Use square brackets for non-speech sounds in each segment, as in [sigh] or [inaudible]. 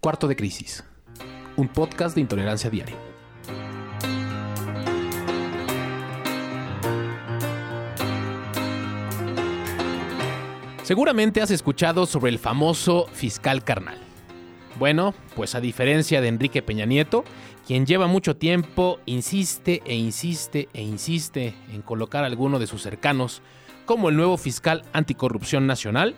Cuarto de Crisis, un podcast de intolerancia diaria. Seguramente has escuchado sobre el famoso fiscal carnal. Bueno, pues a diferencia de Enrique Peña Nieto, quien lleva mucho tiempo insiste e insiste e insiste en colocar a alguno de sus cercanos como el nuevo fiscal anticorrupción nacional,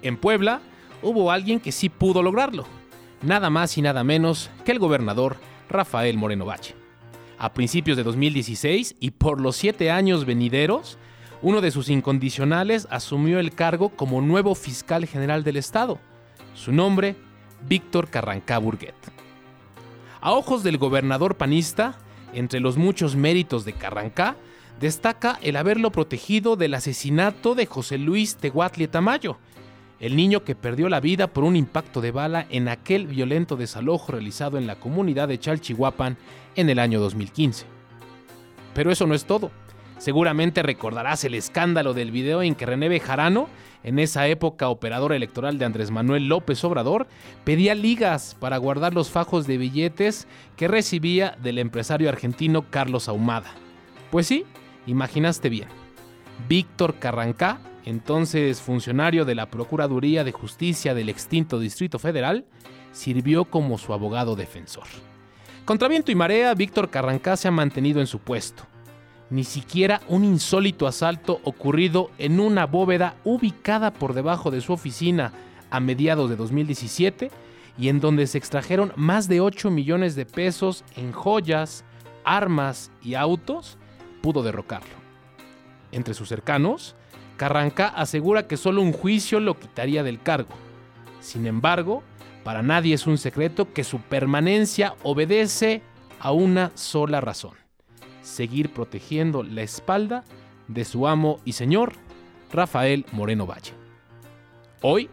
en Puebla hubo alguien que sí pudo lograrlo, nada más y nada menos que el gobernador Rafael Moreno Valle. A principios de 2016 y por los siete años venideros, uno de sus incondicionales asumió el cargo como nuevo fiscal general del Estado. Su nombre, Víctor Carrancá Burguet. A ojos del gobernador panista, entre los muchos méritos de Carrancá, destaca el haberlo protegido del asesinato de José Luis Tehuatli Tamayo, el niño que perdió la vida por un impacto de bala en aquel violento desalojo realizado en la comunidad de Chalchihuapan en el año 2015. Pero eso no es todo. Seguramente recordarás el escándalo del video en que René Bejarano, en esa época operador electoral de Andrés Manuel López Obrador, pedía ligas para guardar los fajos de billetes que recibía del empresario argentino Carlos Ahumada. Pues sí, imaginaste bien. Víctor Carrancá, entonces funcionario de la Procuraduría de Justicia del extinto Distrito Federal, sirvió como su abogado defensor. Contra viento y marea, Víctor Carrancá se ha mantenido en su puesto ni siquiera un insólito asalto ocurrido en una bóveda ubicada por debajo de su oficina a mediados de 2017 y en donde se extrajeron más de 8 millones de pesos en joyas, armas y autos, pudo derrocarlo. Entre sus cercanos, Carranca asegura que solo un juicio lo quitaría del cargo. Sin embargo, para nadie es un secreto que su permanencia obedece a una sola razón seguir protegiendo la espalda de su amo y señor, Rafael Moreno Valle. Hoy,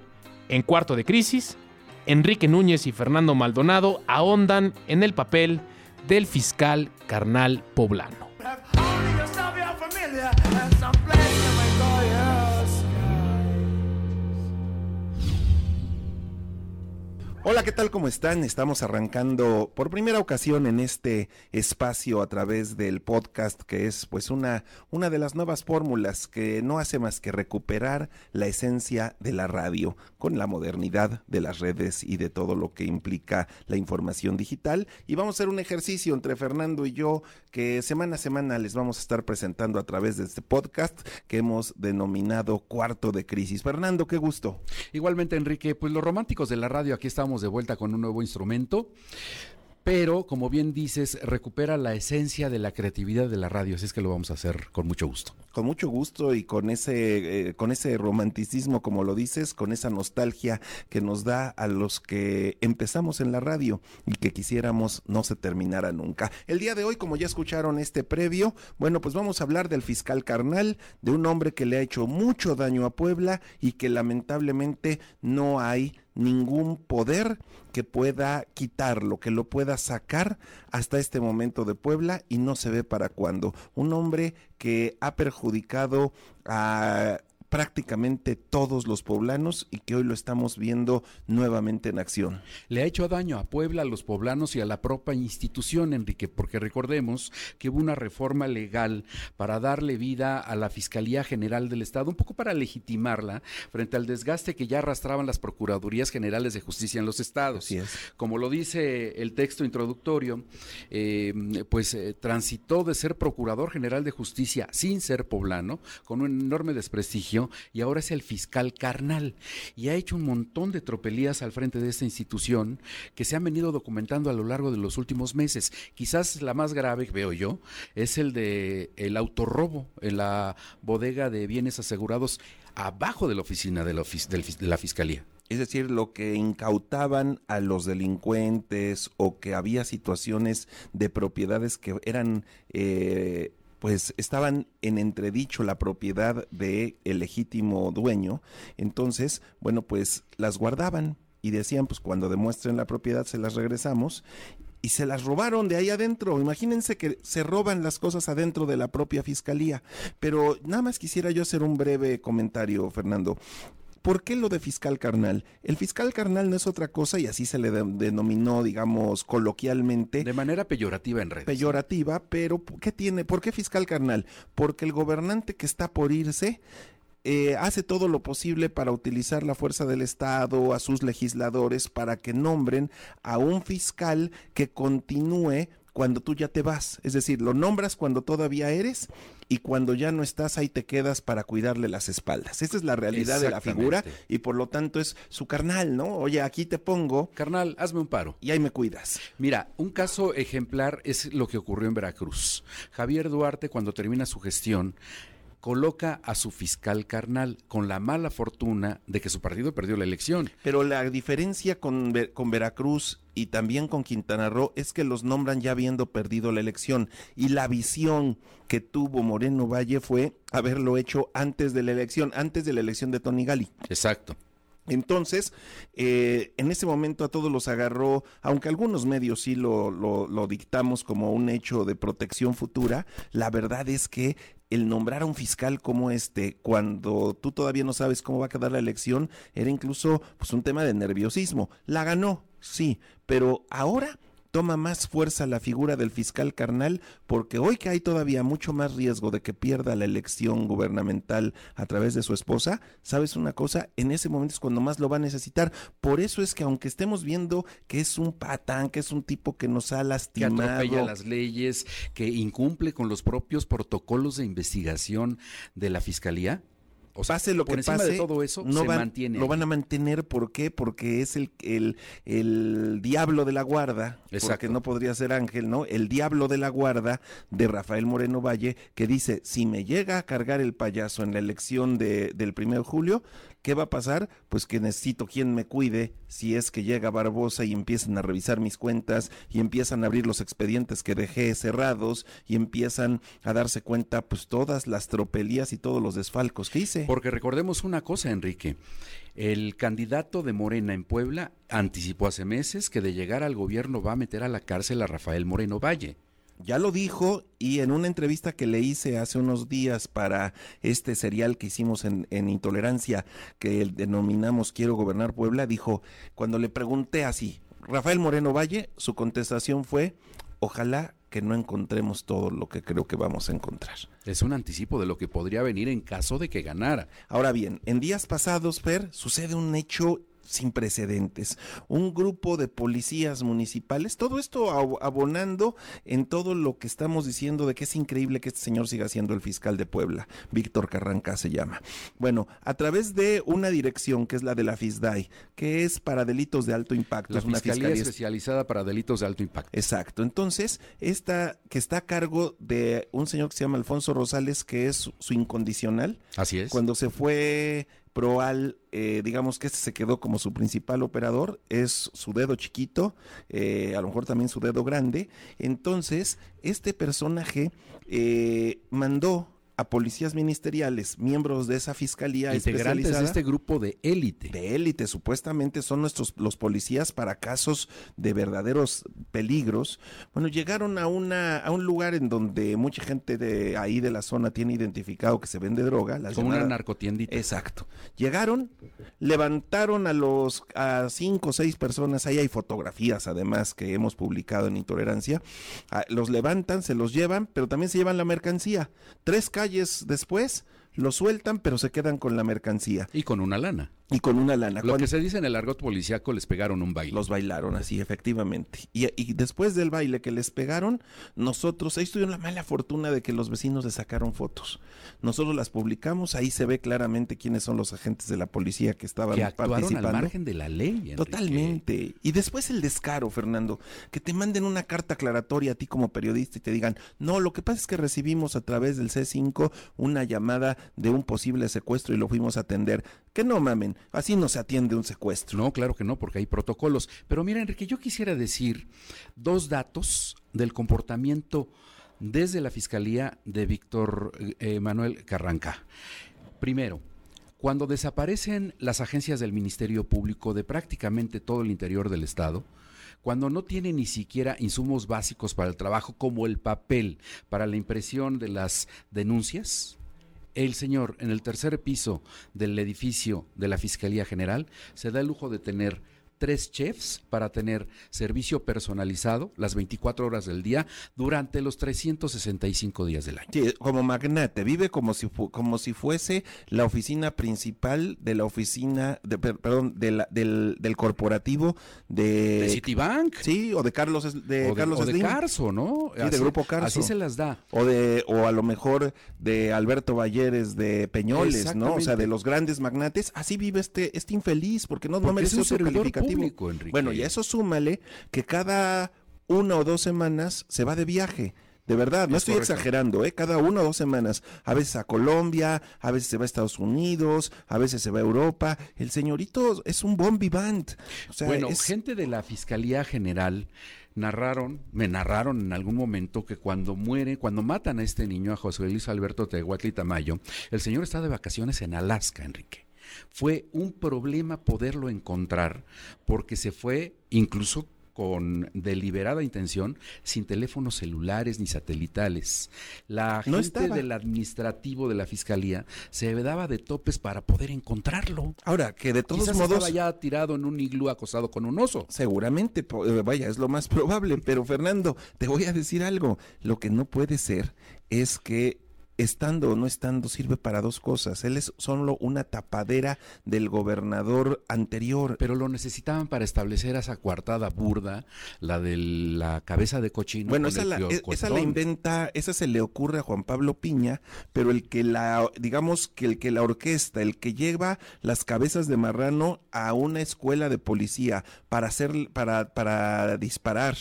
en cuarto de crisis, Enrique Núñez y Fernando Maldonado ahondan en el papel del fiscal carnal poblano. Hola, ¿qué tal? ¿Cómo están? Estamos arrancando por primera ocasión en este espacio a través del podcast, que es pues una, una de las nuevas fórmulas que no hace más que recuperar la esencia de la radio con la modernidad de las redes y de todo lo que implica la información digital. Y vamos a hacer un ejercicio entre Fernando y yo que semana a semana les vamos a estar presentando a través de este podcast que hemos denominado Cuarto de Crisis. Fernando, qué gusto. Igualmente, Enrique, pues los románticos de la radio, aquí estamos de vuelta con un nuevo instrumento pero como bien dices, recupera la esencia de la creatividad de la radio, así es que lo vamos a hacer con mucho gusto. Con mucho gusto y con ese, eh, con ese romanticismo, como lo dices, con esa nostalgia que nos da a los que empezamos en la radio y que quisiéramos no se terminara nunca. El día de hoy, como ya escucharon este previo, bueno, pues vamos a hablar del fiscal carnal, de un hombre que le ha hecho mucho daño a Puebla y que lamentablemente no hay ningún poder que pueda quitarlo, que lo pueda sacar hasta este momento de Puebla y no se ve para cuándo. Un hombre que ha perjudicado a prácticamente todos los poblanos y que hoy lo estamos viendo nuevamente en acción. Le ha hecho daño a Puebla, a los poblanos y a la propia institución, Enrique, porque recordemos que hubo una reforma legal para darle vida a la Fiscalía General del Estado, un poco para legitimarla frente al desgaste que ya arrastraban las Procuradurías Generales de Justicia en los estados. Como lo dice el texto introductorio, eh, pues eh, transitó de ser Procurador General de Justicia sin ser poblano, con un enorme desprestigio, y ahora es el fiscal carnal. Y ha hecho un montón de tropelías al frente de esta institución que se han venido documentando a lo largo de los últimos meses. Quizás la más grave, veo yo, es el de el autorrobo en la bodega de bienes asegurados abajo de la oficina de la, de la fiscalía. Es decir, lo que incautaban a los delincuentes o que había situaciones de propiedades que eran eh, pues estaban en entredicho la propiedad de el legítimo dueño, entonces, bueno, pues las guardaban y decían, pues cuando demuestren la propiedad se las regresamos y se las robaron de ahí adentro. Imagínense que se roban las cosas adentro de la propia fiscalía. Pero nada más quisiera yo hacer un breve comentario, Fernando ¿Por qué lo de fiscal carnal? El fiscal carnal no es otra cosa y así se le de- denominó, digamos, coloquialmente. De manera peyorativa en redes. peyorativa, pero ¿qué tiene? ¿Por qué fiscal carnal? Porque el gobernante que está por irse eh, hace todo lo posible para utilizar la fuerza del Estado, a sus legisladores, para que nombren a un fiscal que continúe cuando tú ya te vas. Es decir, lo nombras cuando todavía eres y cuando ya no estás ahí te quedas para cuidarle las espaldas. Esa es la realidad de la figura y por lo tanto es su carnal, ¿no? Oye, aquí te pongo Carnal, hazme un paro. y ahí me cuidas. Mira, un caso ejemplar es lo que ocurrió en Veracruz. Javier Duarte, cuando termina su gestión, coloca a su fiscal carnal con la mala fortuna de que su partido perdió la elección. Pero la diferencia con, con Veracruz y también con Quintana Roo es que los nombran ya habiendo perdido la elección. Y la visión que tuvo Moreno Valle fue haberlo hecho antes de la elección, antes de la elección de Tony Gali. Exacto. Entonces, eh, en ese momento a todos los agarró, aunque algunos medios sí lo, lo- lo dictamos como un hecho de protección futura, la verdad es que el nombrar a un fiscal como este, cuando tú todavía no sabes cómo va a quedar la elección, era incluso pues, un tema de nerviosismo. La ganó, sí, pero ahora toma más fuerza la figura del fiscal carnal porque hoy que hay todavía mucho más riesgo de que pierda la elección gubernamental a través de su esposa, ¿sabes una cosa? En ese momento es cuando más lo va a necesitar. Por eso es que aunque estemos viendo que es un patán, que es un tipo que nos ha Que lastimado, atropella las leyes, que incumple con los propios protocolos de investigación de la fiscalía. O sea, pase lo por que encima pase, de todo eso, no se van- mantiene. lo van a mantener, ¿por qué? Porque es el, el, el diablo de la guarda, porque Exacto. no podría ser ángel, ¿no? El diablo de la guarda de Rafael Moreno Valle, que dice, si me llega a cargar el payaso en la elección de, del primero de julio, ¿qué va a pasar? Pues que necesito quien me cuide si es que llega Barbosa y empiezan a revisar mis cuentas y empiezan a abrir los expedientes que dejé cerrados y empiezan a darse cuenta pues todas las tropelías y todos los desfalcos que hice. Porque recordemos una cosa, Enrique. El candidato de Morena en Puebla anticipó hace meses que de llegar al gobierno va a meter a la cárcel a Rafael Moreno Valle. Ya lo dijo y en una entrevista que le hice hace unos días para este serial que hicimos en, en Intolerancia, que el- denominamos Quiero gobernar Puebla, dijo, cuando le pregunté así, Rafael Moreno Valle, su contestación fue, ojalá que no encontremos todo lo que creo que vamos a encontrar. Es un anticipo de lo que podría venir en caso de que ganara. Ahora bien, en días pasados, Fer, sucede un hecho sin precedentes. Un grupo de policías municipales, todo esto ab- abonando en todo lo que estamos diciendo de que es increíble que este señor siga siendo el fiscal de Puebla. Víctor Carranca se llama. Bueno, a través de una dirección que es la de la FISDAI, que es para delitos de alto impacto. La es una Fiscalía fiscalía Especializada para Delitos de Alto Impacto. Exacto. Entonces, esta que está a cargo de un señor que se llama Alfonso Rosales, que es su incondicional, Así es. cuando se fue Proal, eh, digamos que este se quedó como su principal operador, es su dedo chiquito, eh, a lo mejor también su dedo grande. Entonces, este personaje eh, mandó a policías ministeriales, miembros de esa fiscalía Integrantes de este grupo de élite. de élite, supuestamente son nuestros los policías para casos de verdaderos peligros. Bueno, llegaron a una a un lugar en donde mucha gente de ahí de la zona tiene identificado que se vende droga, las Como una narcotiendita. Exacto. Llegaron, levantaron a los a cinco o seis personas, ahí hay fotografías además que hemos publicado en Intolerancia, Ah, los levantan, se los llevan, pero también se llevan la mercancía. Tres calles después, los sueltan, pero se quedan con la mercancía Y con una lana. y con una lana. Lo Cuando- que se dice en el argot policiaco les pegaron un baile. los bailaron así, efectivamente. Y, y después del baile que les pegaron, nosotros, ahí tuvieron la mala fortuna de que los vecinos les sacaron fotos. Nosotros las publicamos, ahí se ve claramente quiénes son los agentes de la policía que estaban que actuaron al participando. margen de la ley. Enrique. Totalmente. Y después el descaro, Fernando, que te manden una carta aclaratoria a ti como periodista y te digan, no, lo que pasa es que recibimos a través del C5 una llamada de un posible secuestro y lo fuimos a atender. Que no mamen, así no se atiende un secuestro. No, claro que no, porque hay protocolos. Pero mira, Enrique, yo quisiera decir dos datos del comportamiento desde la Fiscalía de Víctor eh, Manuel Carranca. Primero, cuando desaparecen las agencias del Ministerio Público de prácticamente todo el interior del Estado, cuando no tiene ni siquiera insumos básicos para el trabajo como el papel para la impresión de las denuncias, el señor en el tercer piso del edificio de la Fiscalía General se da el lujo de tener tres chefs para tener servicio personalizado las 24 horas del día durante los 365 días del año. Sí, como magnate, vive como si como si fuese la oficina principal de la oficina, de, perdón, de la, del, del, corporativo de, de Citibank. Sí, o de Carlos de o Carlos de, o de Carso, ¿no? Sí, de Grupo Carso. Así se las da. O de o a lo mejor de Alberto Valleres de Peñoles, ¿no? O sea, de los grandes magnates. Así vive este este infeliz porque no, porque no merece es un otro calificativo. Enrique. Bueno, y a eso súmale que cada una o dos semanas se va de viaje. De verdad, no Es estoy correcto. exagerando, ¿eh? Cada una o dos semanas. A veces a Colombia, a veces se va a Estados Unidos, a veces se va a Europa. El señorito es un bon vivant. O sea, bueno, es- gente de la Fiscalía General narraron, me narraron en algún momento que cuando muere, cuando matan a este niño, a José Luis Alberto Tehuatli Tamayo, el señor está de vacaciones en Alaska, Enrique. Fue un problema poderlo encontrar porque se fue incluso con deliberada intención, sin teléfonos celulares ni satelitales. La No gente estaba. del administrativo de la fiscalía se daba de topes para poder encontrarlo. Ahora, que de todos Quizás modos... estaba ya tirado en un iglú acosado con un oso. Seguramente, eh, vaya, es lo más [laughs] probable, pero Fernando, te voy a decir algo, lo que no puede ser es que estando o no estando sirve para dos cosas, él es solo una tapadera del gobernador anterior. Pero lo necesitaban para establecer esa coartada burda, la de la cabeza de cochino. Bueno, con esa la, e- esa la inventa, esa se le ocurre a Juan Pablo Piña, pero el que la, digamos que el que la orquesta, el que lleva las cabezas de marrano a una escuela de policía para hacer, para, para disparar,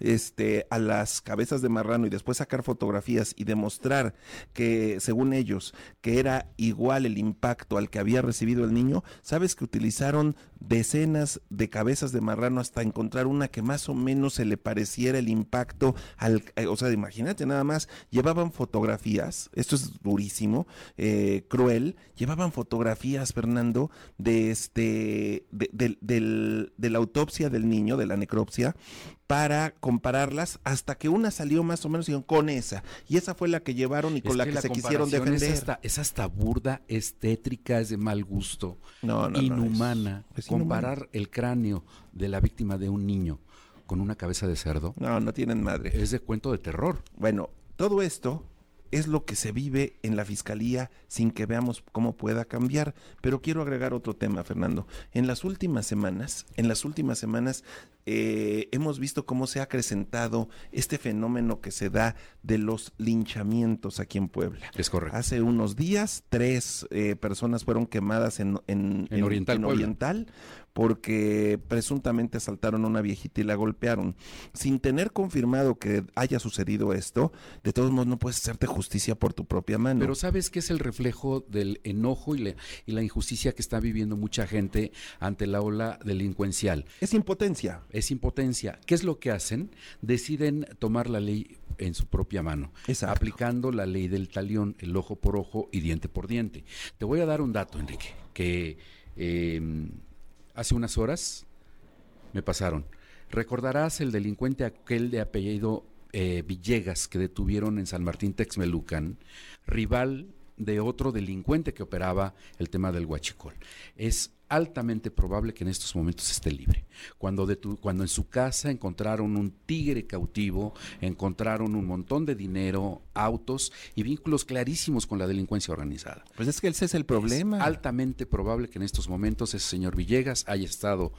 este, a las cabezas de marrano y después sacar fotografías y demostrar que, según ellos, que era igual el impacto al que había recibido el niño, sabes que utilizaron decenas de cabezas de marrano hasta encontrar una que más o menos se le pareciera el impacto al, eh, o sea, imagínate nada más, llevaban fotografías, esto es durísimo, eh, cruel, llevaban fotografías, Fernando, de este, de, del- del- de la autopsia del niño, de la necropsia, para compararlas hasta que una salió más o menos con esa, y esa fue la que llevaron y con Es la que, la se quisieron defender. Es hasta, es hasta burda, es tétrica, es de mal gusto, No, no, no, es- comparar el cráneo de la víctima de un niño con una cabeza de cerdo No, no tienen madre. es de cuento de terror. Bueno, todo esto es lo que se vive en la fiscalía sin que veamos cómo pueda cambiar. Pero quiero agregar otro tema, Fernando. En las últimas semanas, en las últimas semanas, eh, hemos visto cómo se ha acrecentado este fenómeno que se da de los linchamientos aquí en Puebla. Es correcto. Hace unos días, tres eh, personas fueron quemadas en, en, En Oriental, Puebla. Oriental porque presuntamente asaltaron a una viejita y la golpearon. Sin tener confirmado que haya sucedido esto, de todos modos no puedes hacerte justicia por tu propia mano. Pero ¿sabes qué es el reflejo del enojo y, la- y la injusticia que está viviendo mucha gente ante la ola delincuencial? es impotencia. Es impotencia. ¿Qué es lo que hacen? Deciden tomar la ley en su propia mano, Exacto. aplicando la ley del talión, el ojo por ojo y diente por diente. Te voy a dar un dato, Enrique, que eh, hace unas horas me pasaron. Recordarás el delincuente aquel de apellido eh, Villegas que detuvieron en San Martín Texmelucan, rival de otro delincuente que operaba el tema del huachicol. Es altamente probable que en estos momentos esté libre. Cuando, detu- cuando en su casa encontraron un tigre cautivo, encontraron un montón de dinero, autos y vínculos clarísimos con la delincuencia organizada. Pues es que ese es el problema. Es altamente probable que en estos momentos ese señor Villegas haya estado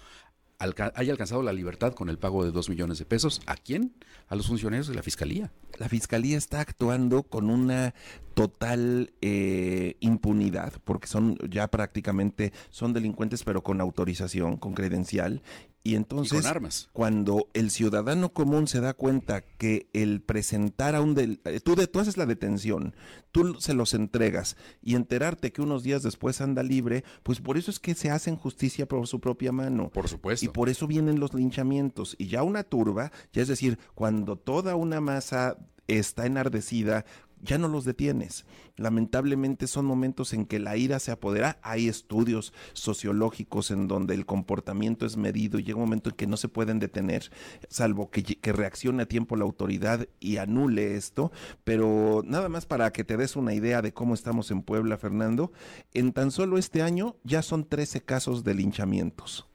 alca- haya alcanzado la libertad con el pago de dos millones de pesos. ¿A quién? A los funcionarios de la fiscalía. la fiscalía está actuando con una total eh, impunidad, porque son ya prácticamente son delincuentes, pero con autorización, con credencial. Y entonces, y con armas. cuando el ciudadano común se da cuenta que el presentar a un del, eh, tú, de, tú haces la detención, tú se los entregas y enterarte que unos días después anda libre, pues por eso es que se hacen justicia por su propia mano. Por supuesto. Y por eso vienen los linchamientos. Y ya una turba, ya es decir, cuando toda una masa está enardecida ya no los detienes. Lamentablemente son momentos en que la ira se apodera. Hay estudios sociológicos en donde el comportamiento es medido y llega un momento en que no se pueden detener, salvo que, que reaccione a tiempo la autoridad y anule esto. Pero nada más para que te des una idea de cómo estamos en Puebla, Fernando, en tan solo este año ya son 13 casos de linchamientos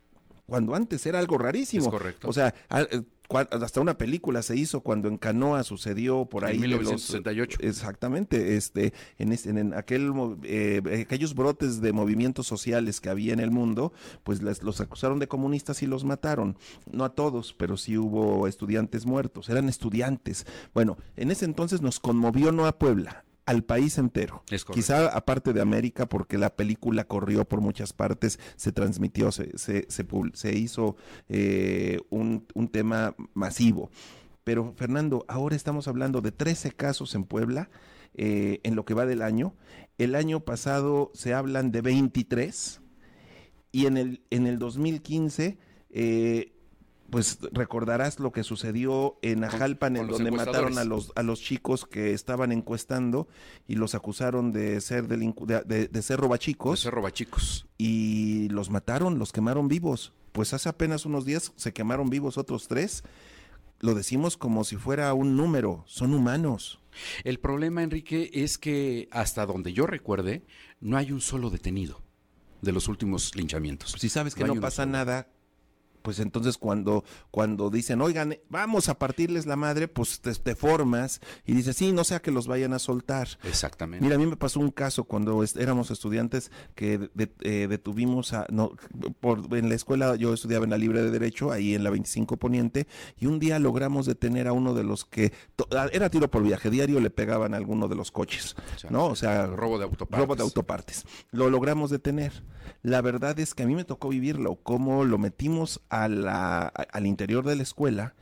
cuando antes era algo rarísimo. Es correcto. O sea, hasta una película se hizo cuando en Canoa sucedió por ahí. En 1968. exactamente, este, en, en aquel, eh, aquellos brotes de movimientos sociales que había en el mundo, pues los acusaron de comunistas y los mataron. No a todos, pero sí hubo estudiantes muertos, eran estudiantes. Bueno, en ese entonces nos conmovió no a Puebla, al país entero. Quizá aparte de América, porque la película corrió por muchas partes, se transmitió, se, se, se, hizo eh, un, un tema masivo. Pero Fernando, ahora estamos hablando de 13 casos en Puebla eh, en lo que va del año. El año pasado se hablan de 23 y en el, en el 2015 eh, pues recordarás lo que sucedió en Ajalpan, en donde mataron a los, a los chicos que estaban encuestando y los acusaron de ser de, de, ser robachicos. De ser robachicos. Y los mataron, los quemaron vivos. Pues hace apenas unos días se quemaron vivos otros tres. Lo decimos como si fuera un número, son humanos. El problema, Enrique, es que hasta donde yo recuerde, no hay un solo detenido de los últimos linchamientos. Si sabes que no, pasa nada, pues entonces cuando, cuando dicen, oigan, vamos a partirles la madre, pues te, formas y dices, sí, no sea que los vayan a soltar. Exactamente. Mira, a mí me pasó un caso cuando éramos estudiantes que eh, detuvimos a, no, por, en la escuela yo estudiaba en la Libre de Derecho, ahí en la 25 Poniente, y un día logramos detener a uno de los que, era tiro por viaje, diario le pegaban a alguno de los coches, ¿no? O sea, robo de autopartes. Robo de autopartes. Lo logramos detener. La verdad es que a mí me tocó vivirlo, cómo lo metimos a la, al interior de la escuela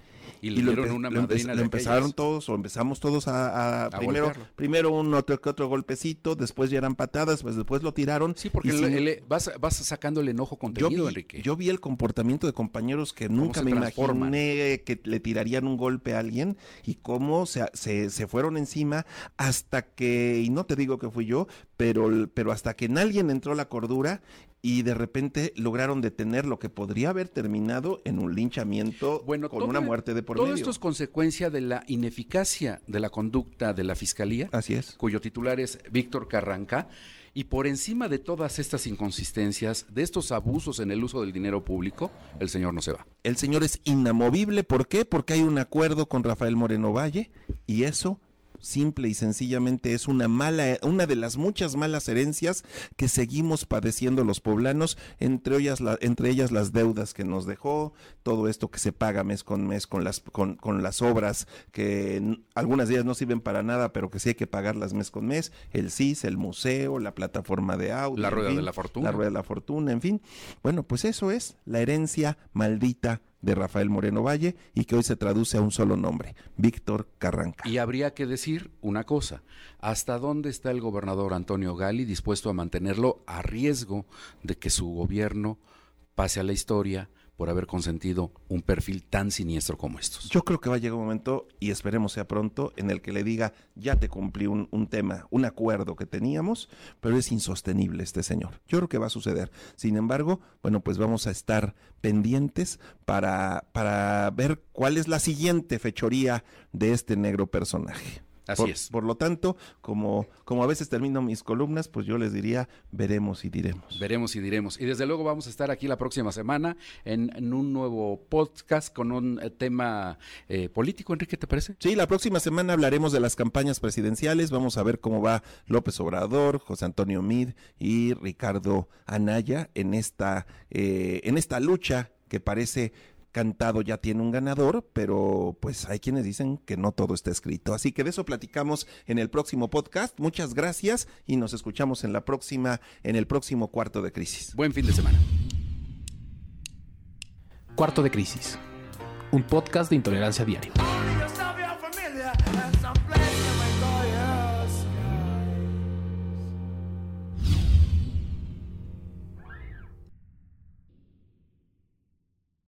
y, le dieron una lo, empezaron todos o empezamos todos a, primero primero un otro otro golpecito después ya eran patadas pues después lo tiraron sí porque vas, vas sacando el enojo contenido yo vi, Enrique. yo vi el comportamiento de compañeros que nunca me imaginé que le tirarían un golpe a alguien y cómo se, se, se fueron encima hasta que y no te digo que fui yo pero pero hasta que en alguien entró la cordura y de repente lograron detener lo que podría haber terminado en un linchamiento bueno, con una muerte de por todo esto es consecuencia de la ineficacia de la conducta de la fiscalía. Así es. Cuyo titular es Víctor Carranca. Y por encima de todas estas inconsistencias, de estos abusos en el uso del dinero público, el señor no se va. El señor es inamovible. ¿Por qué? Porque hay un acuerdo con Rafael Moreno Valle y eso simple y sencillamente es una mala, una de las muchas malas herencias que seguimos padeciendo los poblanos, entre ellas, entre ellas las deudas que nos dejó, todo esto que se paga mes con mes con las, con, con las obras que algunas de ellas no sirven para nada, pero que sí hay que pagarlas mes con mes, el CIS, el museo, la plataforma de audio. La rueda de la fortuna. La rueda de la fortuna, en fin. Bueno, pues eso es la herencia maldita de Rafael Moreno Valle y que hoy se traduce a un solo nombre, Víctor Carranca. Y habría que decir una cosa, ¿hasta dónde está el gobernador Antonio Gali dispuesto a mantenerlo a riesgo de que su gobierno pase a la historia por haber consentido un perfil tan siniestro como estos. Yo creo que va a llegar un momento, y esperemos sea pronto, en el que le diga, ya te cumplí un, tema, un acuerdo que teníamos, pero es insostenible este señor. Yo creo que va a suceder. Sin embargo, bueno, pues vamos a estar pendientes para, para ver cuál es la siguiente fechoría de este negro personaje. Así por, es. Por lo tanto, como, como a veces termino mis columnas, pues yo les diría, veremos y diremos. Veremos y diremos. Y desde luego vamos a estar aquí la próxima semana en, un nuevo podcast con un eh, tema eh, político, Enrique, ¿te parece? Sí, la próxima semana hablaremos de las campañas presidenciales. Vamos a ver cómo va López Obrador, José Antonio Mid y Ricardo Anaya en esta, eh, en esta lucha que parece cantado ya tiene un ganador, pero pues hay quienes dicen que no todo está escrito. Así que de eso platicamos en el próximo podcast. Muchas gracias y nos escuchamos en la próxima, en el próximo cuarto de crisis. Buen fin de semana. Cuarto de crisis. Un podcast de intolerancia diaria.